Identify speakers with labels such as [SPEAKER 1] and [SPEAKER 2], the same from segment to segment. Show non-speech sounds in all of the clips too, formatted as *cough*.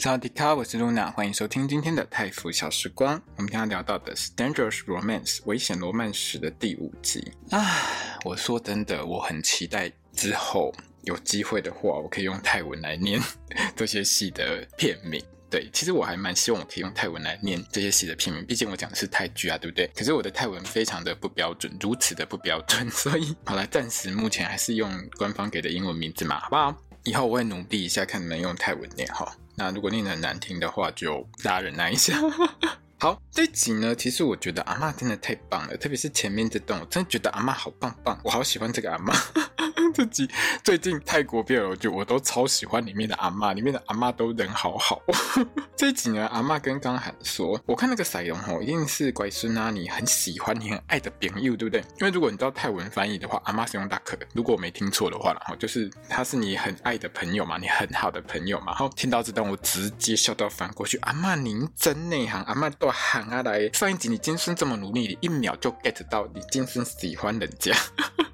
[SPEAKER 1] 萨瓦迪卡，我是露娜，欢迎收听今天的泰服小时光。我们今天聊到的是《Dangerous Romance》危险罗曼史的第五集啊！我说真的，我很期待之后有机会的话，我可以用泰文来念 *laughs* 这些戏的片名。对，其实我还蛮希望我可以用泰文来念 *laughs* 这些戏的片名，毕竟我讲的是泰剧啊，对不对？可是我的泰文非常的不标准，如此的不标准，*laughs* 所以好了，暂时目前还是用官方给的英文名字嘛，好不好？以后我会努力一下，看能不能用泰文念哈。那如果念得很难听的话，就大家忍耐一下。*laughs* 好，这集呢，其实我觉得阿嬷真的太棒了，特别是前面这段，我真的觉得阿嬷好棒棒，我好喜欢这个阿嬷。*laughs* 这集最近泰国 BL 剧我都超喜欢里面的阿嬷，里面的阿嬷都人好好。*laughs* 这一集呢，阿嬷跟刚喊说，我看那个赛龙吼，一定是乖孙啊，你很喜欢你很爱的朋友，对不对？因为如果你知道泰文翻译的话，阿嬷是用大可，如果我没听错的话，然后就是他是你很爱的朋友嘛，你很好的朋友嘛。然后听到这段，我直接笑到翻过去。阿嬷您真内行，阿嬷都我喊啊来。上一集你今生这么努力，你一秒就 get 到你今生喜欢人家。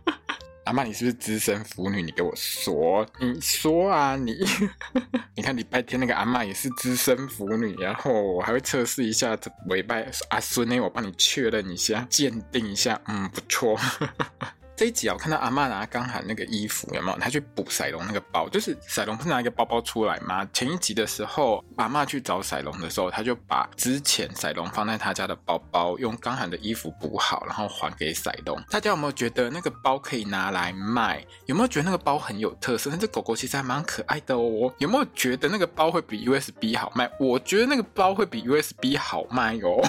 [SPEAKER 1] *laughs* 阿嬷，你是不是资深腐女？你给我说，你说啊，你，*laughs* 你看礼拜天那个阿嬷也是资深腐女，然后我还会测试一下这尾拜阿孙呢，我帮你确认一下，鉴定一下，嗯，不错。*laughs* 这一集啊，我看到阿嬷拿刚喊那个衣服，有没有？她去补赛隆那个包，就是赛隆不是拿一个包包出来吗？前一集的时候，阿嬷去找赛隆的时候，他就把之前赛隆放在他家的包包，用刚喊的衣服补好，然后还给赛隆。大家有没有觉得那个包可以拿来卖？有没有觉得那个包很有特色？那这狗狗其实还蛮可爱的哦。有没有觉得那个包会比 USB 好卖？我觉得那个包会比 USB 好卖哦。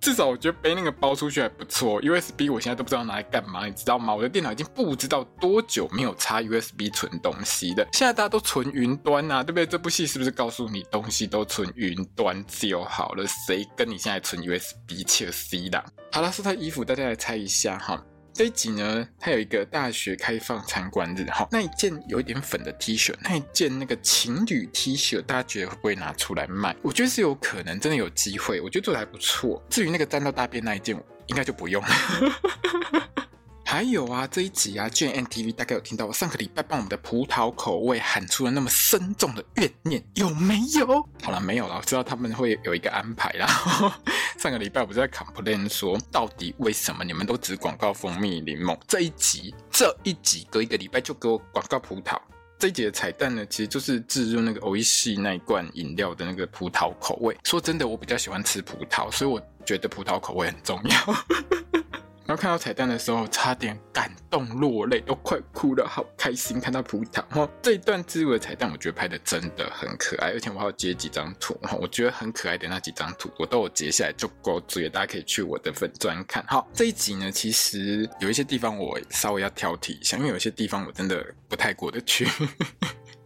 [SPEAKER 1] 至少我觉得背那个包出去还不错。USB 我现在都不知道拿来干嘛，你知道吗？我的电脑已经不知道多久没有插 USB 存东西的。现在大家都存云端啊，对不对？这部戏是不是告诉你东西都存云端就好了？谁跟你现在存 USB 切 C 的？好了，是他衣服，大家来猜一下哈。这一集呢，它有一个大学开放参观日，哈，那一件有一点粉的 T 恤，那一件那个情侣 T 恤，大家觉得会不会拿出来卖？我觉得是有可能，真的有机会，我觉得做的还不错。至于那个沾到大便那一件，应该就不用了。*laughs* 还有啊，这一集啊，GMMTV 大概有听到我上个礼拜帮我们的葡萄口味喊出了那么深重的怨念，有没有？好了，没有了，我知道他们会有一个安排啦。*laughs* 上个礼拜我不是在 complain 说，到底为什么你们都只广告蜂蜜柠檬？这一集，这一集隔一个礼拜就给我广告葡萄。这一集的彩蛋呢，其实就是置入那个欧系那一罐饮料的那个葡萄口味。说真的，我比较喜欢吃葡萄，所以我觉得葡萄口味很重要。然后看到彩蛋的时候，差点感动落泪，都快哭了，好开心看到葡萄。哈，这一段植入的彩蛋，我觉得拍的真的很可爱，而且我还要截几张图，我觉得很可爱的那几张图，我都有截下来就够注意，大家可以去我的粉专看。好，这一集呢，其实有一些地方我稍微要挑剔一下，因为有些地方我真的不太过得去。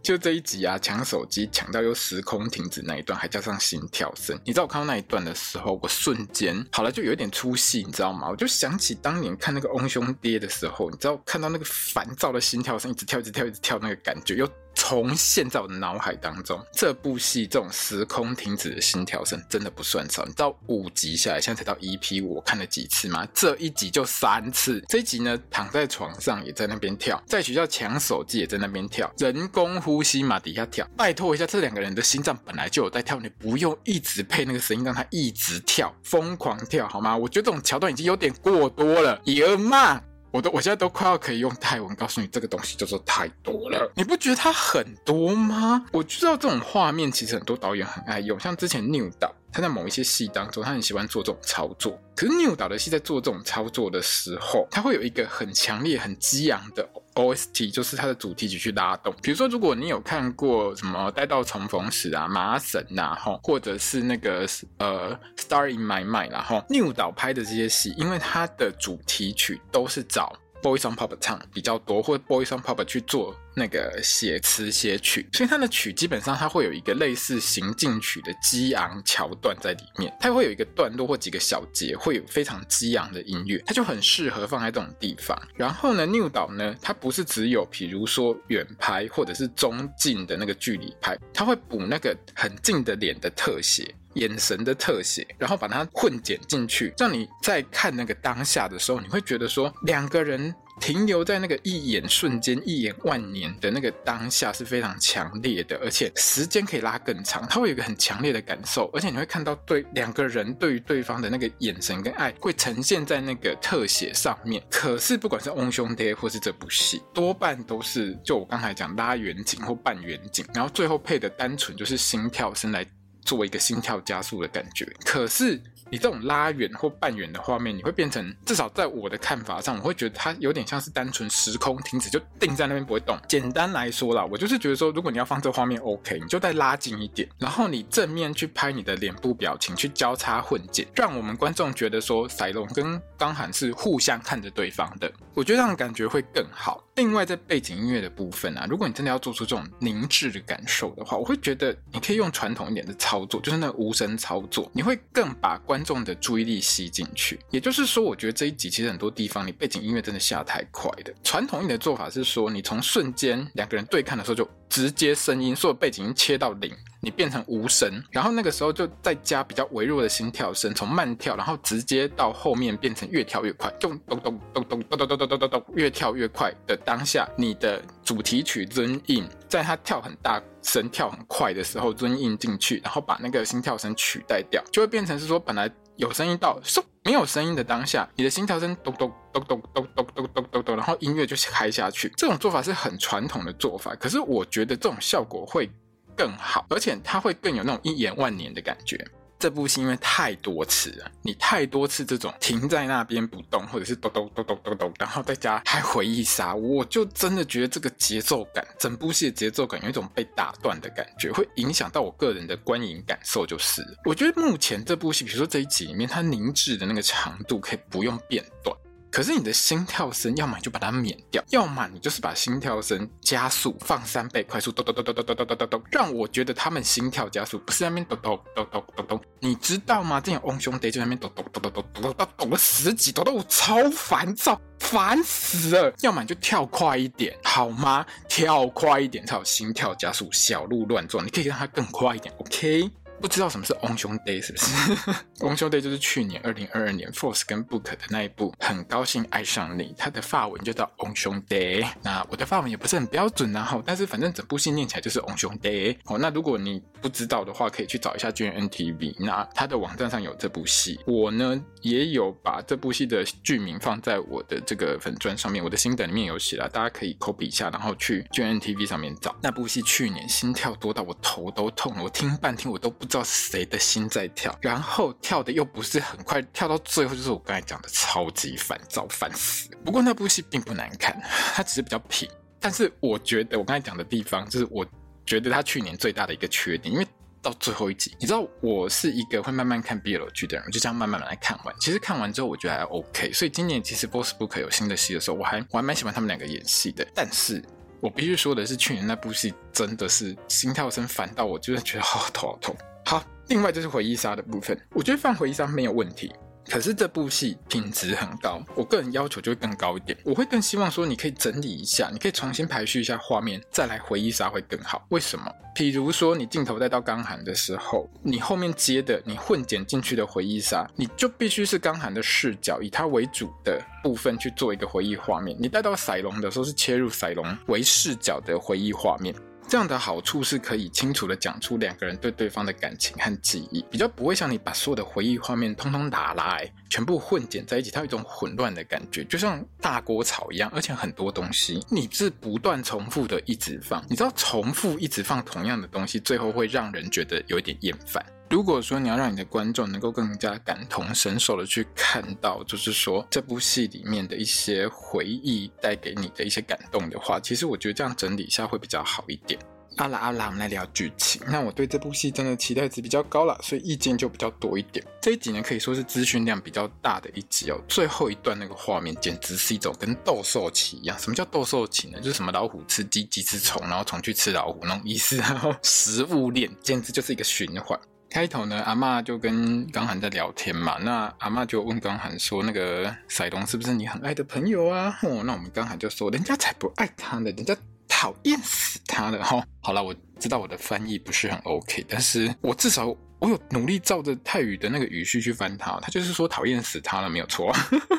[SPEAKER 1] 就这一集啊，抢手机抢到又时空停止那一段，还加上心跳声。你知道我看到那一段的时候，我瞬间好了，就有一点出戏，你知道吗？我就想起当年看那个《翁兄爹》的时候，你知道看到那个烦躁的心跳声，一直跳，一直跳，一直跳，那个感觉又。重现在我的脑海当中，这部戏这种时空停止的心跳声真的不算少。你知道五集下来，现在才到 EP，我看了几次吗？这一集就三次。这一集呢，躺在床上也在那边跳，在学校抢手机也在那边跳，人工呼吸嘛底下跳。拜托一下，这两个人的心脏本来就有在跳，你不用一直配那个声音让他一直跳，疯狂跳好吗？我觉得这种桥段已经有点过多了，爷妈。我都，我现在都快要可以用泰文告诉你，这个东西叫做太多了。你不觉得它很多吗？我知道这种画面其实很多导演很爱用，像之前 New 导，他在某一些戏当中，他很喜欢做这种操作。可是 New 导的戏在做这种操作的时候，他会有一个很强烈、很激昂的。OST 就是它的主题曲去拉动，比如说，如果你有看过什么《待到重逢时》啊、《麻绳》呐，吼，或者是那个呃《Star in My Mind》然后 New 导拍的这些戏，因为它的主题曲都是找 Boys on Pop 唱比较多，或者 Boys on Pop 去做那个写词写曲，所以它的曲基本上它会有一个类似行进曲的激昂桥段在里面，它会有一个段落或几个小节会有非常激昂的音乐，它就很适合放在这种地方。然后呢，New 岛呢，它不是只有比如说远拍或者是中近的那个距离拍，它会补那个很近的脸的特写。眼神的特写，然后把它混剪进去，让你在看那个当下的时候，你会觉得说两个人停留在那个一眼瞬间、一眼万年的那个当下是非常强烈的，而且时间可以拉更长，它会有个很强烈的感受，而且你会看到对两个人对于对方的那个眼神跟爱会呈现在那个特写上面。可是不管是《翁兄爹》或是这部戏，多半都是就我刚才讲拉远景或半远景，然后最后配的单纯就是心跳声来。作为一个心跳加速的感觉，可是你这种拉远或半远的画面，你会变成至少在我的看法上，我会觉得它有点像是单纯时空停止，就定在那边不会动。简单来说啦，我就是觉得说，如果你要放这画面，OK，你就再拉近一点，然后你正面去拍你的脸部表情，去交叉混剪，让我们观众觉得说，赛龙跟刚涵是互相看着对方的，我觉得这样感觉会更好。另外，在背景音乐的部分啊，如果你真的要做出这种凝滞的感受的话，我会觉得你可以用传统一点的操作，就是那无声操作，你会更把观众的注意力吸进去。也就是说，我觉得这一集其实很多地方你背景音乐真的下太快的。传统一点的做法是说，你从瞬间两个人对看的时候就直接声音，所有背景音切到零。你变成无声，然后那个时候就再加比较微弱的心跳声，从慢跳，然后直接到后面变成越跳越快，咚咚咚咚咚咚咚咚咚咚咚，越跳越快的当下，你的主题曲 Run In，在它跳很大声、跳很快的时候 Run In 进去，然后把那个心跳声取代掉，就会变成是说本来有声音到嗖没有声音的当下，你的心跳声咚咚咚咚咚咚咚咚咚咚，然后音乐就开下去。这种做法是很传统的做法，可是我觉得这种效果会。更好，而且它会更有那种一眼万年的感觉。这部戏因为太多次了，你太多次这种停在那边不动，或者是咚咚咚咚咚咚，然后再加还回忆杀，我就真的觉得这个节奏感，整部戏的节奏感有一种被打断的感觉，会影响到我个人的观影感受。就是我觉得目前这部戏，比如说这一集里面，它凝滞的那个长度可以不用变短。可是你的心跳声，要么就把它免掉，要么你就是把心跳声加速放三倍快速，咚咚咚咚咚咚咚咚咚咚，让我觉得他们心跳加速，不是在那边咚咚咚咚咚咚，你知道吗？这样翁兄弟就在那边咚咚咚咚咚咚咚咚了十几咚咚，我超烦躁，烦死了。要么你就跳快一点，好吗？跳快一点才有心跳加速，小鹿乱撞，你可以让它更快一点，OK？不知道什么是翁兄弟是不是？翁兄弟就是去年二零二二年 Force 跟 Book 的那一部，很高兴爱上你，它的发文就叫翁兄弟。那我的发文也不是很标准然后，但是反正整部戏念起来就是翁兄弟。哦，那如果你不知道的话，可以去找一下 GMMTV，那它的网站上有这部戏。我呢也有把这部戏的剧名放在我的这个粉钻上面，我的心得里面有写了，大家可以 copy 一下，然后去 GMMTV 上面找。那部戏去年心跳多到我头都痛了，我听半天我都不。知道谁的心在跳，然后跳的又不是很快，跳到最后就是我刚才讲的超级烦躁，烦死。不过那部戏并不难看，它只是比较平。但是我觉得我刚才讲的地方，就是我觉得它去年最大的一个缺点，因为到最后一集，你知道我是一个会慢慢看 BL 剧的人，就这样慢慢来看完。其实看完之后我觉得还 OK，所以今年其实 Boss Book 有新的戏的时候，我还我还蛮喜欢他们两个演戏的。但是我必须说的是，去年那部戏真的是心跳声烦到我，就是觉得好头好痛。好，另外就是回忆杀的部分，我觉得放回忆杀没有问题。可是这部戏品质很高，我个人要求就会更高一点。我会更希望说，你可以整理一下，你可以重新排序一下画面，再来回忆杀会更好。为什么？比如说你镜头带到刚涵的时候，你后面接的你混剪进去的回忆杀，你就必须是刚涵的视角，以他为主的部分去做一个回忆画面。你带到赛龙的时候，是切入赛龙为视角的回忆画面。这样的好处是可以清楚的讲出两个人对对方的感情和记忆，比较不会像你把所有的回忆画面通通打来，全部混剪在一起，它有一种混乱的感觉，就像大锅炒一样，而且很多东西你是不断重复的一直放，你知道重复一直放同样的东西，最后会让人觉得有一点厌烦。如果说你要让你的观众能够更加感同身受的去看到，就是说这部戏里面的一些回忆带给你的一些感动的话，其实我觉得这样整理一下会比较好一点。阿拉阿拉，我们来聊剧情。那我对这部戏真的期待值比较高了，所以意见就比较多一点。这一集呢，可以说是资讯量比较大的一集哦。最后一段那个画面，简直是一种跟斗兽棋一样。什么叫斗兽棋呢？就是什么老虎吃鸡，鸡吃虫，然后虫去吃老虎那种意思。然后食物链，简直就是一个循环。开头呢，阿嬷就跟刚涵在聊天嘛。那阿嬷就问刚涵说：“那个赛龙是不是你很爱的朋友啊？”哦，那我们刚涵就说：“人家才不爱他呢，人家。”讨厌死他了哈！好了，我知道我的翻译不是很 OK，但是我至少我有努力照着泰语的那个语序去翻他，他就是说讨厌死他了，没有错。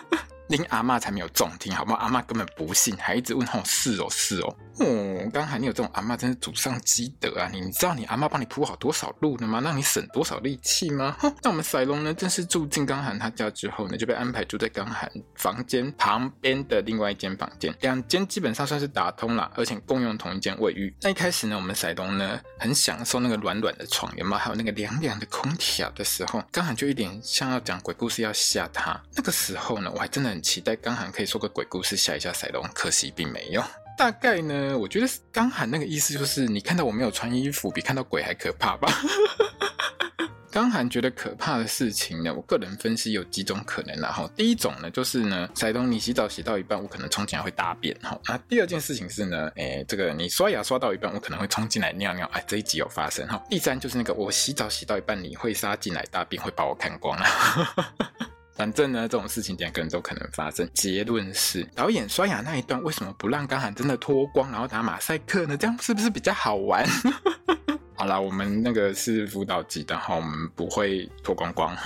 [SPEAKER 1] *laughs* 连阿嬷才没有中听，好不好？阿嬷根本不信，还一直问：“哦，是哦，是哦。”哦，刚才你有这种阿嬷，真是祖上积德啊！你知道你阿嬷帮你铺好多少路了吗？让你省多少力气吗？哼！那我们赛龙呢，正式住进刚涵他家之后呢，就被安排住在刚涵房间旁边的另外一间房间，两间基本上算是打通了，而且共用同一间卫浴。那一开始呢，我们赛龙呢很享受那个软软的床，有没有？还有那个凉凉的空调的时候，刚涵就一点像要讲鬼故事要吓他。那个时候呢，我还真的很期待刚涵可以说个鬼故事吓一下赛龙，可惜并没有。大概呢，我觉得刚涵那个意思就是，你看到我没有穿衣服，比看到鬼还可怕吧？*laughs* 刚涵觉得可怕的事情呢，我个人分析有几种可能，然后第一种呢，就是呢，赛东你洗澡洗到一半，我可能冲进来会大便，哈。那第二件事情是呢，诶，这个你刷牙刷到一半，我可能会冲进来尿尿，哎，这一集有发生，哈。第三就是那个我洗澡洗到一半，你会杀进来大便，会把我看光了。*laughs* 反正呢，这种事情两个人都可能发生。结论是，导演刷牙那一段为什么不让刚涵真的脱光，然后打马赛克呢？这样是不是比较好玩？*laughs* 好啦，我们那个是辅导级的哈，我们不会脱光光。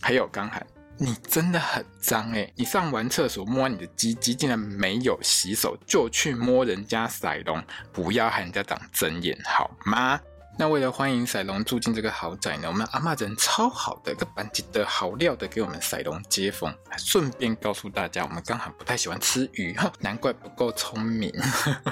[SPEAKER 1] 还有刚涵，你真的很脏诶，你上完厕所摸你的鸡鸡，竟然没有洗手就去摸人家塞隆，不要害人家长针眼好吗？那为了欢迎赛龙住进这个豪宅呢，我们阿嬷人超好的，一个板级的好料的给我们赛龙接风，顺便告诉大家，我们刚好不太喜欢吃鱼哈，*laughs* 难怪不够聪明。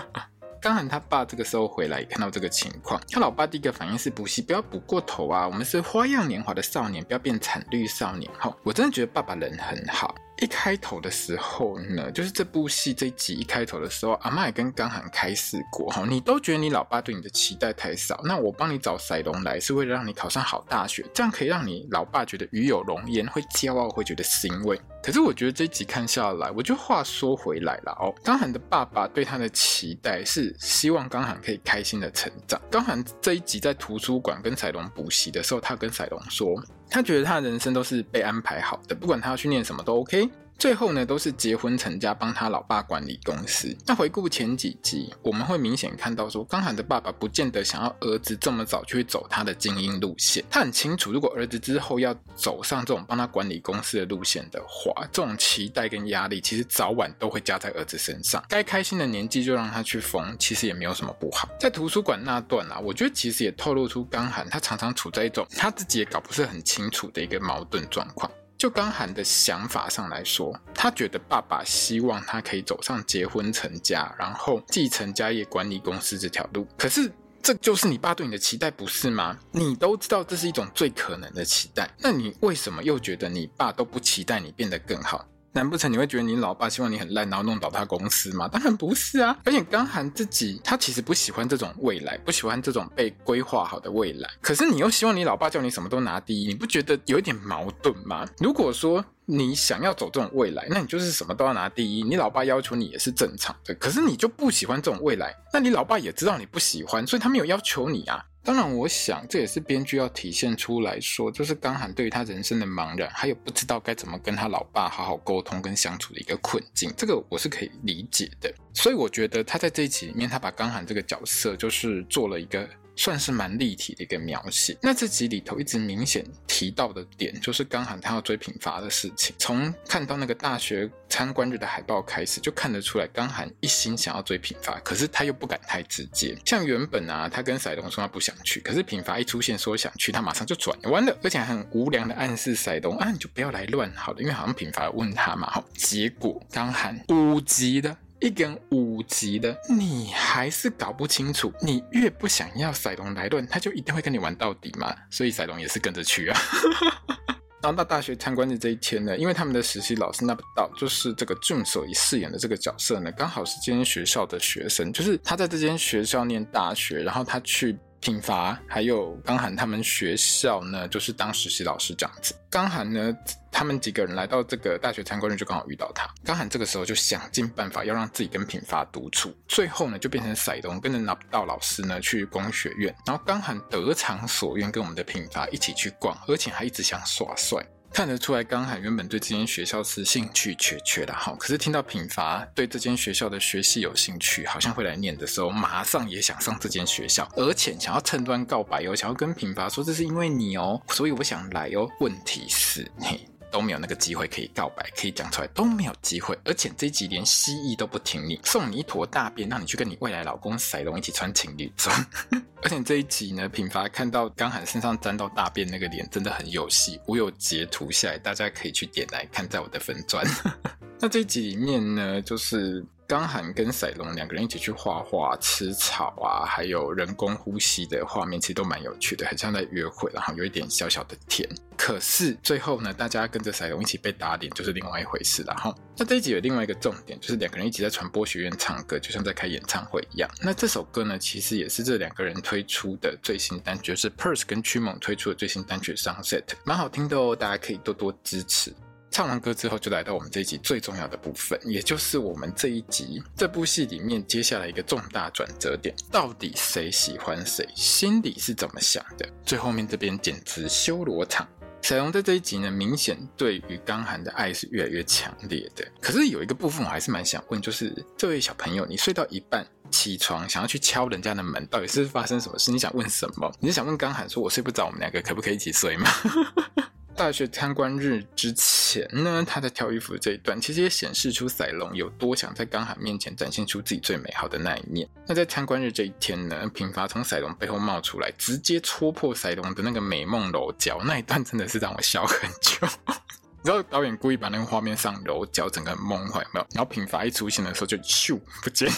[SPEAKER 1] *laughs* 刚好他爸这个时候回来，看到这个情况，他老爸第一个反应是补习不要补过头啊，我们是花样年华的少年，不要变惨绿少年哈。我真的觉得爸爸人很好。一开头的时候呢，就是这部戏这一集一开头的时候，阿嬷也跟刚涵开示过哈，你都觉得你老爸对你的期待太少，那我帮你找赛龙来是为了让你考上好大学，这样可以让你老爸觉得与有荣焉，会骄傲，会觉得欣慰。可是我觉得这一集看下来，我就话说回来了哦，刚涵的爸爸对他的期待是希望刚涵可以开心的成长。刚涵这一集在图书馆跟赛龙补习的时候，他跟赛龙说。他觉得他的人生都是被安排好的，不管他要去念什么都 OK。最后呢，都是结婚成家，帮他老爸管理公司。那回顾前几集，我们会明显看到说，刚涵的爸爸不见得想要儿子这么早去走他的精英路线。他很清楚，如果儿子之后要走上这种帮他管理公司的路线的话，这种期待跟压力，其实早晚都会加在儿子身上。该开心的年纪就让他去疯，其实也没有什么不好。在图书馆那段啊，我觉得其实也透露出刚涵他常常处在一种他自己也搞不是很清楚的一个矛盾状况。就刚涵的想法上来说，他觉得爸爸希望他可以走上结婚成家，然后继承家业、管理公司这条路。可是，这就是你爸对你的期待，不是吗？你都知道这是一种最可能的期待，那你为什么又觉得你爸都不期待你变得更好？难不成你会觉得你老爸希望你很烂，然后弄倒他公司吗？当然不是啊！而且刚涵自己，他其实不喜欢这种未来，不喜欢这种被规划好的未来。可是你又希望你老爸叫你什么都拿第一，你不觉得有一点矛盾吗？如果说你想要走这种未来，那你就是什么都要拿第一，你老爸要求你也是正常的。可是你就不喜欢这种未来，那你老爸也知道你不喜欢，所以他没有要求你啊。当然，我想这也是编剧要体现出来说，就是刚涵对于他人生的茫然，还有不知道该怎么跟他老爸好好沟通跟相处的一个困境，这个我是可以理解的。所以我觉得他在这一集里面，他把刚涵这个角色就是做了一个。算是蛮立体的一个描写。那这集里头一直明显提到的点，就是刚涵他要追品发的事情。从看到那个大学参观日的海报开始，就看得出来刚涵一心想要追品发，可是他又不敢太直接。像原本啊，他跟赛龙说他不想去，可是品发一出现说想去，他马上就转弯了，而且还很无良的暗示赛龙啊，你就不要来乱好了，因为好像品发问他嘛，好，结果刚涵五级的。一根五级的，你还是搞不清楚。你越不想要赛龙来论，他就一定会跟你玩到底嘛。所以赛龙也是跟着去啊。*laughs* 然后到大学参观的这一天呢，因为他们的实习老师那不道，就是这个俊所饰演的这个角色呢，刚好是这间学校的学生，就是他在这间学校念大学，然后他去品伐，还有刚涵他们学校呢，就是当实习老师这样子。刚涵呢，他们几个人来到这个大学参观日，就刚好遇到他。刚涵这个时候就想尽办法要让自己跟品发独处，最后呢，就变成赛东跟着纳布道老师呢去工学院，然后刚涵得偿所愿，跟我们的品发一起去逛，而且还一直想耍帅。看得出来，刚涵原本对这间学校是兴趣缺缺的哈，可是听到品伐对这间学校的学习有兴趣，好像会来念的时候，马上也想上这间学校，而且想要趁端告白哦，想要跟品伐说这是因为你哦，所以我想来哦。问题是，嘿。都没有那个机会可以告白，可以讲出来，都没有机会。而且这一集连蜥蜴都不听你，送你一坨大便，让你去跟你未来老公赛隆一起穿情侣装。*laughs* 而且这一集呢，品发看到刚涵身上沾到大便那个脸，真的很有戏。我有截图下来，大家可以去点来看，在我的粉专。*laughs* 那这一集里面呢，就是。刚涵跟赛隆两个人一起去画画、吃草啊，还有人工呼吸的画面，其实都蛮有趣的，很像在约会，然后有一点小小的甜。可是最后呢，大家跟着赛隆一起被打脸，就是另外一回事了哈。那这一集有另外一个重点，就是两个人一起在传播学院唱歌，就像在开演唱会一样。那这首歌呢，其实也是这两个人推出的最新单曲，就是 Purse 跟曲梦推出的最新单曲《Sunset》，蛮好听的哦，大家可以多多支持。唱完歌之后，就来到我们这一集最重要的部分，也就是我们这一集这部戏里面接下来一个重大转折点，到底谁喜欢谁，心里是怎么想的？最后面这边简直修罗场。赛隆在这一集呢，明显对于刚涵的爱是越来越强烈的。可是有一个部分我还是蛮想问，就是这位小朋友，你睡到一半起床，想要去敲人家的门，到底是发生什么事？你想问什么？你是想问刚涵说，我睡不着，我们两个可不可以一起睡吗？*laughs* 大学参观日之前呢，他在挑衣服的这一段，其实也显示出赛隆有多想在刚涵面前展现出自己最美好的那一面。那在参观日这一天呢，品伐从赛隆背后冒出来，直接戳破赛隆的那个美梦柔焦，那一段真的是让我笑很久。你知道导演故意把那个画面上柔焦，整个很梦幻，没有？然后品伐一出现的时候就咻不见，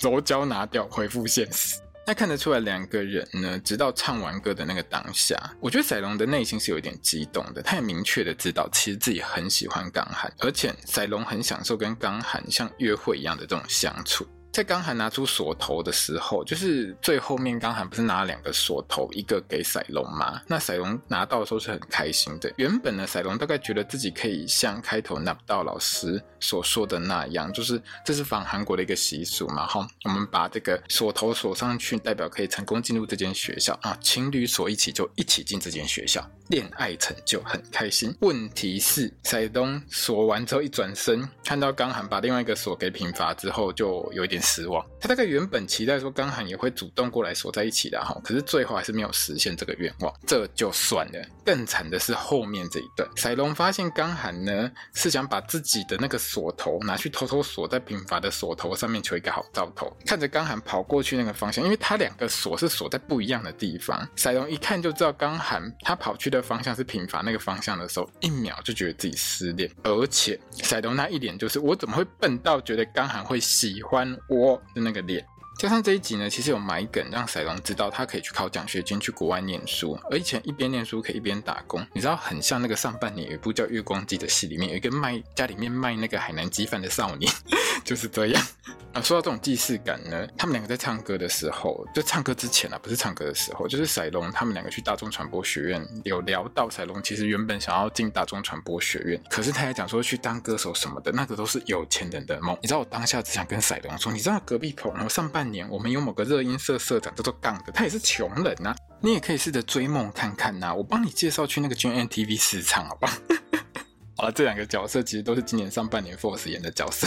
[SPEAKER 1] 柔焦拿掉，恢复现实。那看得出来，两个人呢，直到唱完歌的那个当下，我觉得赛龙的内心是有一点激动的。他也明确的知道，其实自己很喜欢刚涵，而且赛龙很享受跟刚涵像约会一样的这种相处。在刚涵拿出锁头的时候，就是最后面刚涵不是拿了两个锁头，一个给赛隆吗？那赛隆拿到的时候是很开心的。原本呢，赛隆大概觉得自己可以像开头纳道老师所说的那样，就是这是仿韩国的一个习俗嘛，哈，我们把这个锁头锁上去，代表可以成功进入这间学校啊。情侣锁一起就一起进这间学校，恋爱成就很开心。问题是赛东锁完之后一转身，看到刚涵把另外一个锁给品伐之后，就有一点。失望，他大概原本期待说刚涵也会主动过来锁在一起的哈，可是最后还是没有实现这个愿望，这就算了。更惨的是后面这一段，赛龙发现刚涵呢是想把自己的那个锁头拿去偷偷锁在平伐的锁头上面求一个好兆头。看着刚涵跑过去那个方向，因为他两个锁是锁在不一样的地方，赛龙一看就知道刚涵他跑去的方向是平伐那个方向的时候，一秒就觉得自己失恋，而且赛龙那一脸就是我怎么会笨到觉得刚涵会喜欢我。的那个脸，加上这一集呢，其实有埋梗，让赛龙知道他可以去考奖学金去国外念书，而且一边念书可以一边打工。你知道，很像那个上半年有一部叫《月光姬》的戏，里面有一个卖家里面卖那个海南鸡饭的少年，*laughs* 就是这样。啊，说到这种既视感呢，他们两个在唱歌的时候，就唱歌之前啊，不是唱歌的时候，就是赛龙他们两个去大众传播学院，有聊到赛龙其实原本想要进大众传播学院，可是他还讲说去当歌手什么的，那个都是有钱人的梦。你知道我当下只想跟赛龙说，你知道隔壁棚，然后上半年我们有某个热音社社长叫做杠的，他也是穷人呐、啊，你也可以试着追梦看看呐、啊，我帮你介绍去那个 GNTV 市场，好吧？好了，这两个角色其实都是今年上半年 Force 演的角色。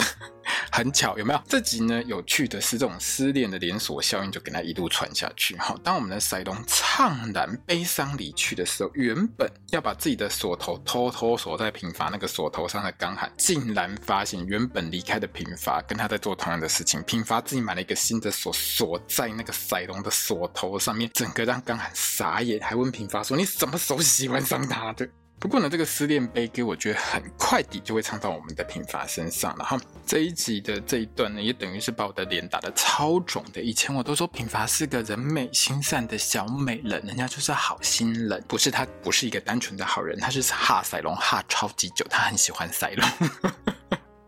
[SPEAKER 1] 很巧，有没有？这集呢，有趣的是这种失恋的连锁效应就给他一路传下去。好，当我们的赛隆怅然悲伤离去的时候，原本要把自己的锁头偷偷锁在平伐那个锁头上的刚涵，竟然发现原本离开的平伐跟他在做同样的事情。平伐自己买了一个新的锁，锁在那个赛隆的锁头上面，整个让刚涵傻眼，还问平伐说：“你什么时候喜欢上他的？”不过呢，这个失恋悲歌我觉得很快地就会唱到我们的品伐身上，然后这一集的这一段呢，也等于是把我的脸打得超肿的。以前我都说品发是个人美心善的小美人，人家就是好心人，不是他不是一个单纯的好人，他是哈塞隆哈超级久，他很喜欢塞隆。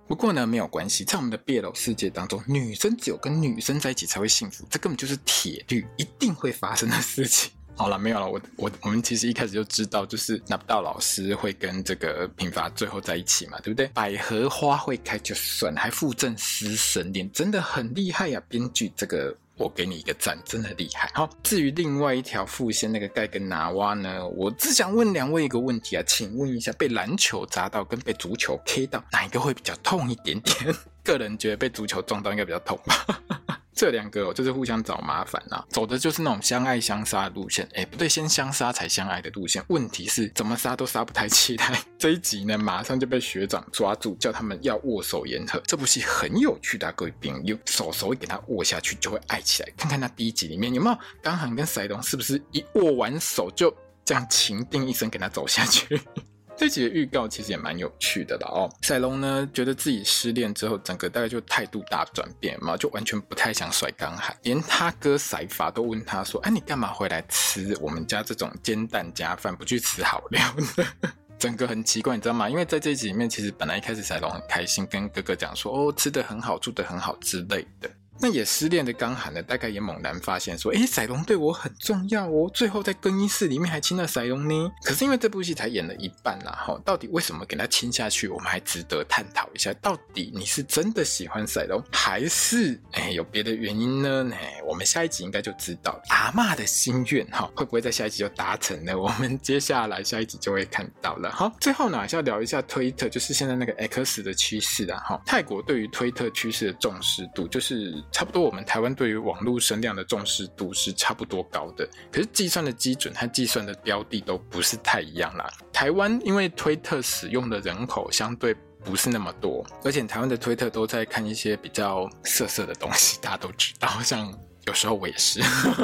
[SPEAKER 1] 不过呢，没有关系，在我们的 BL 世界当中，女生只有跟女生在一起才会幸福，这根本就是铁律，一定会发生的事情。好了，没有了。我我我们其实一开始就知道，就是拿不到老师会跟这个品发最后在一起嘛，对不对？百合花会开就算，还附赠师生恋，真的很厉害呀！编剧这个，我给你一个赞，真的厉害。好，至于另外一条副线那个盖跟拿蛙呢，我只想问两位一个问题啊，请问一下，被篮球砸到跟被足球 K 到，哪一个会比较痛一点点？个人觉得被足球撞到应该比较痛吧。*laughs* 这两个就是互相找麻烦啊，走的就是那种相爱相杀的路线。哎，不对，先相杀才相爱的路线。问题是怎么杀都杀不太起来。*laughs* 这一集呢，马上就被学长抓住，叫他们要握手言和。这部戏很有趣的，各位朋友，手手一给他握下去就会爱起来。看看那第一集里面有没有刚涵跟塞东是不是一握完手就这样情定一生给他走下去？这集的预告其实也蛮有趣的了哦。赛龙呢，觉得自己失恋之后，整个大概就态度大转变嘛，就完全不太想甩刚涵，连他哥赛法都问他说：“哎，你干嘛回来吃我们家这种煎蛋加饭，不去吃好料呢？” *laughs* 整个很奇怪，你知道吗？因为在这一集里面，其实本来一开始赛龙很开心，跟哥哥讲说：“哦，吃得很好，住得很好之类的。”那也失恋的刚涵呢，大概也猛然发现说，诶，赛龙对我很重要哦。最后在更衣室里面还亲了赛龙呢。可是因为这部戏才演了一半啦，哈，到底为什么给他亲下去？我们还值得探讨一下。到底你是真的喜欢赛龙，还是诶有别的原因呢？诶，我们下一集应该就知道阿嬷的心愿哈，会不会在下一集就达成呢？我们接下来下一集就会看到了。好，最后呢，还是要聊一下推特，就是现在那个 X 的趋势啊。哈，泰国对于推特趋势的重视度，就是。差不多，我们台湾对于网络声量的重视度是差不多高的，可是计算的基准和计算的标的都不是太一样啦。台湾因为推特使用的人口相对不是那么多，而且台湾的推特都在看一些比较色色的东西，大家都知道，像有时候我也是。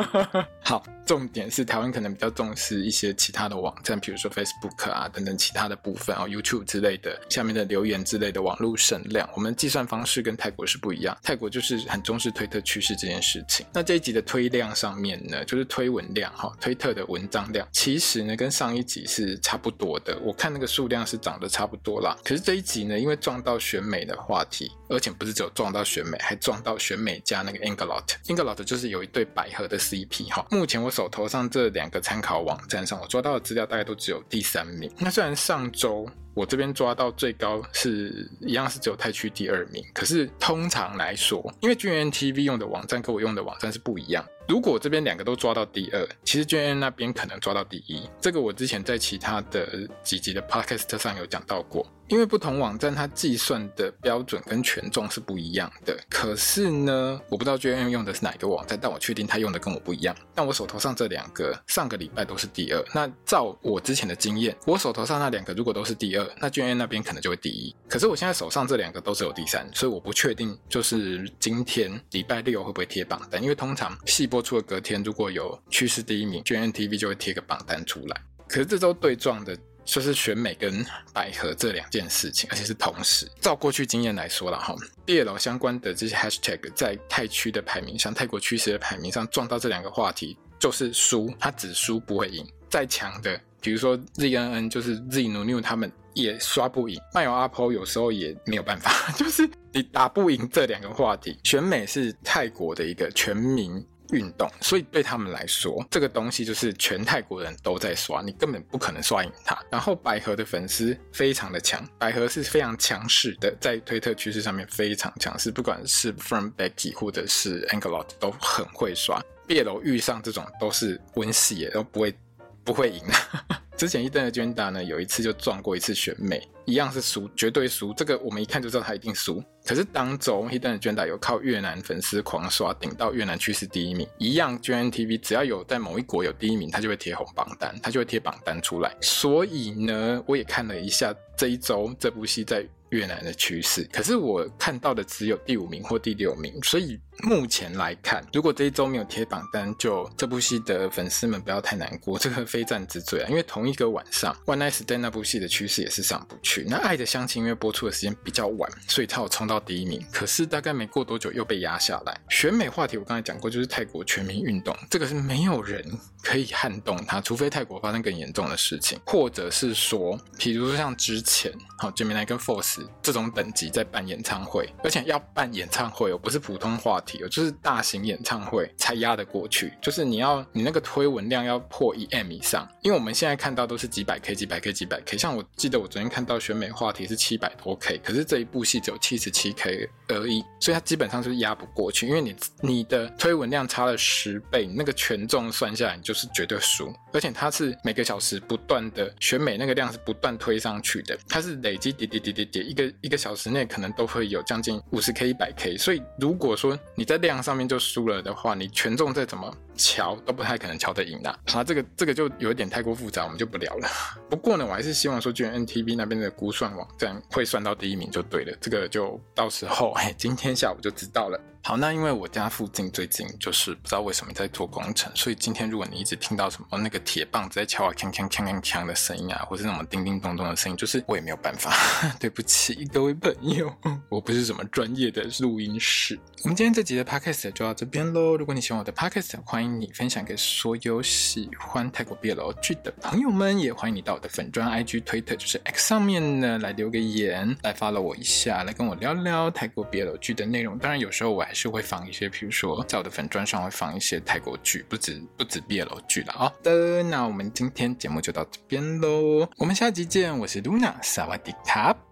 [SPEAKER 1] *laughs* 好。重点是台湾可能比较重视一些其他的网站，比如说 Facebook 啊等等其他的部分哦，YouTube 之类的下面的留言之类的网络声量，我们计算方式跟泰国是不一样。泰国就是很重视推特趋势这件事情。那这一集的推量上面呢，就是推文量哈，推特的文章量，其实呢跟上一集是差不多的。我看那个数量是涨得差不多啦。可是这一集呢，因为撞到选美的话题，而且不是只有撞到选美，还撞到选美加那个 Inglot，Inglot 就是有一对百合的 CP 哈。目前我手手头上这两个参考网站上，我抓到的资料大概都只有第三名。那虽然上周我这边抓到最高是一样是只有泰区第二名，可是通常来说，因为 GMMTV 用的网站跟我用的网站是不一样。如果这边两个都抓到第二，其实 GMM 那边可能抓到第一。这个我之前在其他的几集的 Podcast 上有讲到过。因为不同网站它计算的标准跟权重是不一样的，可是呢，我不知道 GMM 用的是哪一个网站，但我确定他用的跟我不一样。但我手头上这两个上个礼拜都是第二，那照我之前的经验，我手头上那两个如果都是第二，那 GMM 那边可能就会第一。可是我现在手上这两个都是有第三，所以我不确定就是今天礼拜六会不会贴榜单，因为通常细波出的隔天如果有趋势第一名 gntv 就会贴个榜单出来。可是这周对撞的。就是选美跟百合这两件事情，而且是同时。照过去经验来说了哈，BL 相关的这些 hashtag 在泰区的排名上，泰国趋势的排名上撞到这两个话题，就是输，他只输不会赢。再强的，比如说 ZNN，就是 Z Nunu 他们也刷不赢。漫游阿婆有时候也没有办法，*laughs* 就是你打不赢这两个话题。选美是泰国的一个全民。运动，所以对他们来说，这个东西就是全泰国人都在刷，你根本不可能刷赢他。然后百合的粉丝非常的强，百合是非常强势的，在推特趋势上面非常强势，不管是 From Becky 或者是 Angelot 都很会刷。b 楼遇上这种都是温系也都不会不会赢的。之前伊登的娟达呢，有一次就撞过一次选美，一样是输，绝对输。这个我们一看就知道他一定输。可是当周伊登的娟达有靠越南粉丝狂刷顶到越南趋势第一名，一样 GNTV 只要有在某一国有第一名，他就会贴红榜单，他就会贴榜单出来。所以呢，我也看了一下这一周这部戏在越南的趋势，可是我看到的只有第五名或第六名，所以目前来看，如果这一周没有贴榜单，就这部戏的粉丝们不要太难过，这个非战之罪啊！因为同一个晚上，《One Night Stand》那部戏的趋势也是上不去。那《爱的相亲》因为播出的时间比较晚，所以它有冲到第一名。可是大概没过多久又被压下来。选美话题我刚才讲过，就是泰国全民运动，这个是没有人可以撼动它，除非泰国发生更严重的事情，或者是说，比如说像之前好 j i m i n i 跟 Force 这种等级在办演唱会，而且要办演唱会哦，不是普通话题哦，就是大型演唱会才压得过去，就是你要你那个推文量要破一 M 以上，因为我们现在看到都是几百 K、几百 K、几百 K，像我记得我昨天看到选美话题是七百多 K，可是这一部戏只有七十七 K 而已，所以它基本上是压不过去，因为你你的推文量差了十倍，那个权重算下来你就是绝对输，而且它是每个小时不断的选美那个量是不断推上去的，它是累积叠叠叠叠叠，一个一个小时内可能都会有将近五十 K、一百 K，所以如果说你在量上面就输了的话，你权重再怎么乔都不太可能乔得赢的。好，这个这个就有点太过复杂，我们就不聊了。不过呢，我还是希望说，GMMTV 那边的估算网站会算到第一名就对了。这个就到时候，哎，今天下午就知道了。好，那因为我家附近最近就是不知道为什么在做工程，所以今天如果你一直听到什么那个铁棒子在敲啊锵锵锵锵锵的声音啊，或是那种叮叮咚咚的声音，就是我也没有办法，*laughs* 对不起各位朋友，我不是什么专业的录音师。我们今天这集的 podcast 就到这边喽。如果你喜欢我的 podcast，欢迎你分享给所有喜欢泰国 BL 剧的朋友们，也欢迎你到我的粉专 IG、推特，就是 X 上面呢来留个言，来 follow 我一下，来跟我聊聊泰国 BL 剧的内容。当然有时候我还是会放一些，比如说在我的粉专上会放一些泰国剧，不止不止 BL 剧了。好的，那我们今天节目就到这边喽，我们下集见，我是 Luna，萨瓦迪卡。